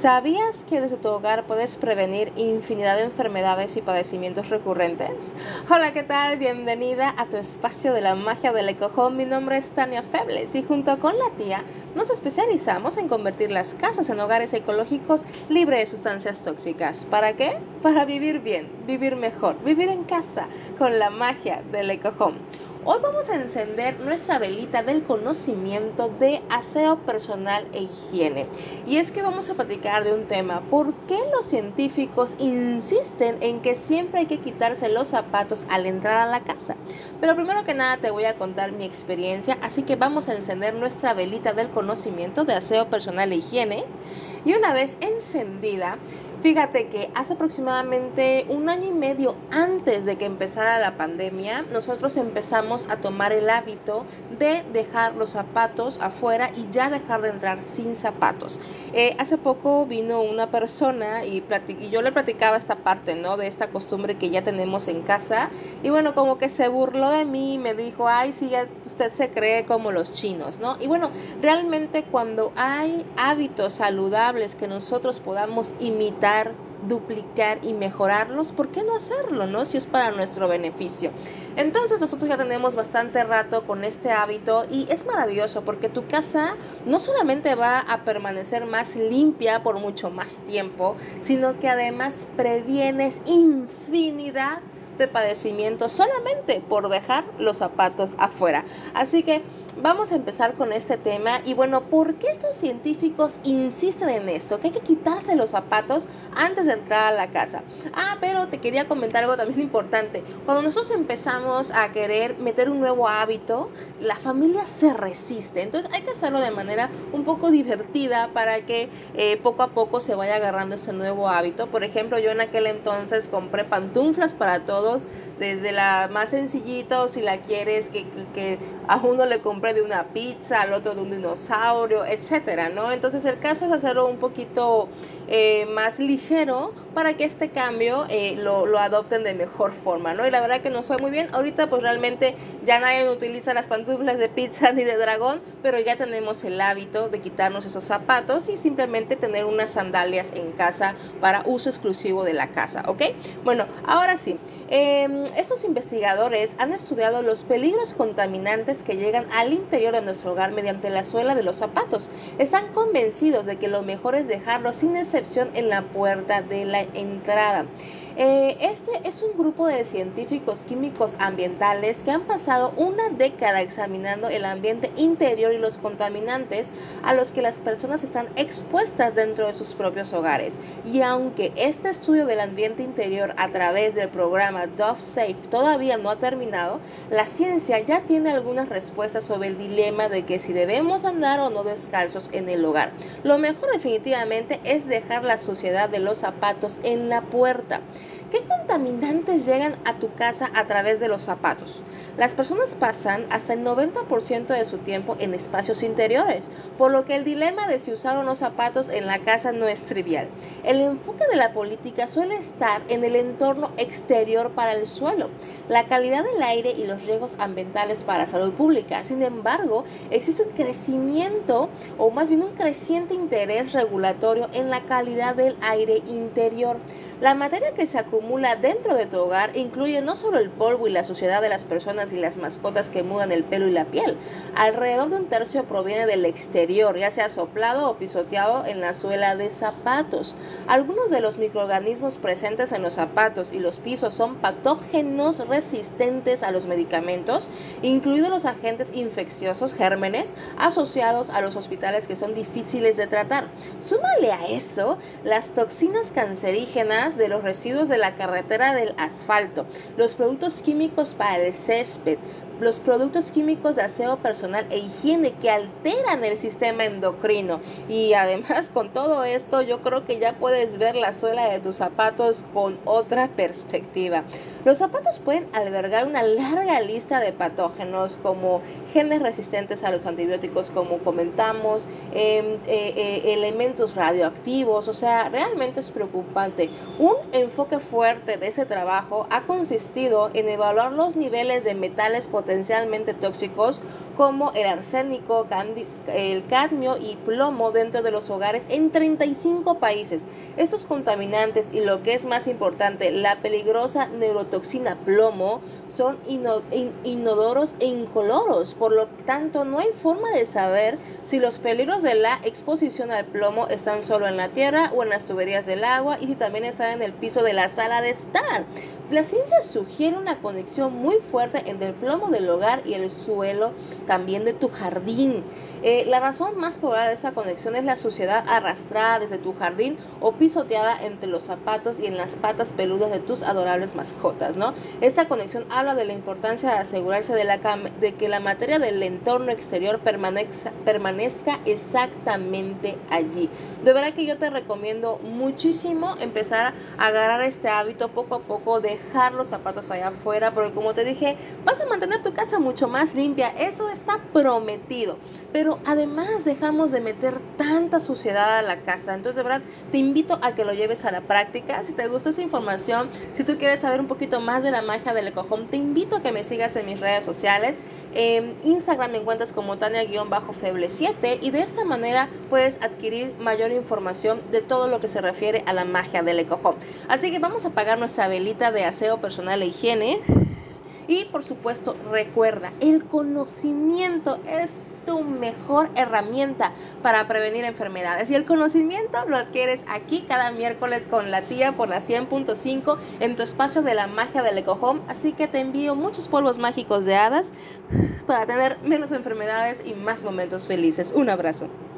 ¿Sabías que desde tu hogar puedes prevenir infinidad de enfermedades y padecimientos recurrentes? Hola, ¿qué tal? Bienvenida a tu espacio de la magia del ecojón. Mi nombre es Tania Febles y junto con la tía nos especializamos en convertir las casas en hogares ecológicos libres de sustancias tóxicas. ¿Para qué? Para vivir bien, vivir mejor, vivir en casa con la magia del ecojón. Hoy vamos a encender nuestra velita del conocimiento de aseo personal e higiene. Y es que vamos a platicar de un tema, ¿por qué los científicos insisten en que siempre hay que quitarse los zapatos al entrar a la casa? Pero primero que nada te voy a contar mi experiencia, así que vamos a encender nuestra velita del conocimiento de aseo personal e higiene. Y una vez encendida, Fíjate que hace aproximadamente un año y medio antes de que empezara la pandemia, nosotros empezamos a tomar el hábito de dejar los zapatos afuera y ya dejar de entrar sin zapatos. Eh, hace poco vino una persona y, yo le platicaba esta parte, ¿no? De esta costumbre que ya tenemos en casa. Y bueno, como que se burló de mí y me dijo, ay, sí, ya usted se cree como los chinos, ¿no? Y bueno, realmente cuando hay hábitos saludables que nosotros podamos imitar, duplicar y mejorarlos, ¿por qué no hacerlo, no? Si es para nuestro beneficio. Entonces nosotros ya tenemos bastante rato con este hábito y es maravilloso porque tu casa no solamente va a permanecer más limpia por mucho más tiempo, sino que además previenes infinidad de padecimiento solamente por dejar los zapatos afuera. Así que vamos a empezar con este tema y bueno, ¿por qué estos científicos insisten en esto? Que hay que quitarse los zapatos antes de entrar a la casa. Ah, pero te quería comentar algo también importante. Cuando nosotros empezamos a querer meter un nuevo hábito, la familia se resiste. Entonces hay que hacerlo de manera un poco divertida para que eh, poco a poco se vaya agarrando ese nuevo hábito. Por ejemplo, yo en aquel entonces compré pantuflas para todos desde la más sencillita o si la quieres que, que, a uno le compre de una pizza, al otro de un dinosaurio, etcétera, ¿no? Entonces el caso es hacerlo un poquito eh, más ligero para que este cambio eh, lo, lo, adopten de mejor forma, ¿no? Y la verdad que nos fue muy bien. Ahorita pues realmente ya nadie utiliza las pantuflas de pizza ni de dragón, pero ya tenemos el hábito de quitarnos esos zapatos y simplemente tener unas sandalias en casa para uso exclusivo de la casa, ¿ok? Bueno, ahora sí, em, estos investigadores han estudiado los peligros contaminantes que llegan al interior de nuestro hogar mediante la suela de los zapatos. Están convencidos de que lo mejor es dejarlos sin en la puerta de la entrada. Eh, este es un grupo de científicos químicos ambientales que han pasado una década examinando el ambiente interior y los contaminantes a los que las personas están expuestas dentro de sus propios hogares. Y aunque este estudio del ambiente interior a través del programa Dove Safe todavía no ha terminado, la ciencia ya tiene algunas respuestas sobre el dilema de que si debemos andar o no descalzos en el hogar. Lo mejor definitivamente es dejar la suciedad de los zapatos en la puerta. ¿Qué contaminantes llegan a tu casa a través de los zapatos? Las personas pasan hasta el 90% de su tiempo en espacios interiores, por lo que el dilema de si usar o no zapatos en la casa no es trivial. El enfoque de la política suele estar en el entorno exterior para el suelo, la calidad del aire y los riesgos ambientales para salud pública. Sin embargo, existe un crecimiento o más bien un creciente interés regulatorio en la calidad del aire interior. La materia que se acumula dentro de tu hogar incluye no solo el polvo y la suciedad de las personas y las mascotas que mudan el pelo y la piel. Alrededor de un tercio proviene del exterior, ya sea soplado o pisoteado en la suela de zapatos. Algunos de los microorganismos presentes en los zapatos y los pisos son patógenos resistentes a los medicamentos, incluidos los agentes infecciosos, gérmenes, asociados a los hospitales que son difíciles de tratar. Súmale a eso las toxinas cancerígenas de los residuos de la carretera del asfalto, los productos químicos para el césped, los productos químicos de aseo personal e higiene que alteran el sistema endocrino. Y además con todo esto yo creo que ya puedes ver la suela de tus zapatos con otra perspectiva. Los zapatos pueden albergar una larga lista de patógenos como genes resistentes a los antibióticos como comentamos, em, eh, eh, elementos radioactivos, o sea, realmente es preocupante. Un enfoque fuerte de ese trabajo ha consistido en evaluar los niveles de metales potenciales potencialmente tóxicos como el arsénico, el cadmio y plomo dentro de los hogares en 35 países. Estos contaminantes y lo que es más importante, la peligrosa neurotoxina plomo son inodoros e incoloros, por lo tanto no hay forma de saber si los peligros de la exposición al plomo están solo en la tierra o en las tuberías del agua y si también están en el piso de la sala de estar. La ciencia sugiere una conexión muy fuerte entre el plomo del hogar y el suelo también de tu jardín. Eh, la razón más probable de esa conexión es la suciedad arrastrada desde tu jardín o pisoteada entre los zapatos y en las patas peludas de tus adorables mascotas, ¿no? Esta conexión habla de la importancia de asegurarse de, la de que la materia del entorno exterior permanezca, permanezca exactamente allí. De verdad que yo te recomiendo muchísimo empezar a agarrar este hábito poco a poco de dejar los zapatos allá afuera, porque como te dije, vas a mantener tu casa mucho más limpia, eso está prometido. Pero además dejamos de meter tanta suciedad a la casa, entonces de verdad te invito a que lo lleves a la práctica. Si te gusta esa información, si tú quieres saber un poquito más de la magia del ecojón, te invito a que me sigas en mis redes sociales. En Instagram me encuentras como Tania-Feble7 y de esta manera puedes adquirir mayor información de todo lo que se refiere a la magia del ecojón. Así que vamos a apagar nuestra velita de aseo personal e higiene. Y por supuesto, recuerda, el conocimiento es tu mejor herramienta para prevenir enfermedades. Y el conocimiento lo adquieres aquí cada miércoles con la tía por la 100.5 en tu espacio de la magia del ecojón. Así que te envío muchos polvos mágicos de hadas para tener menos enfermedades y más momentos felices. Un abrazo.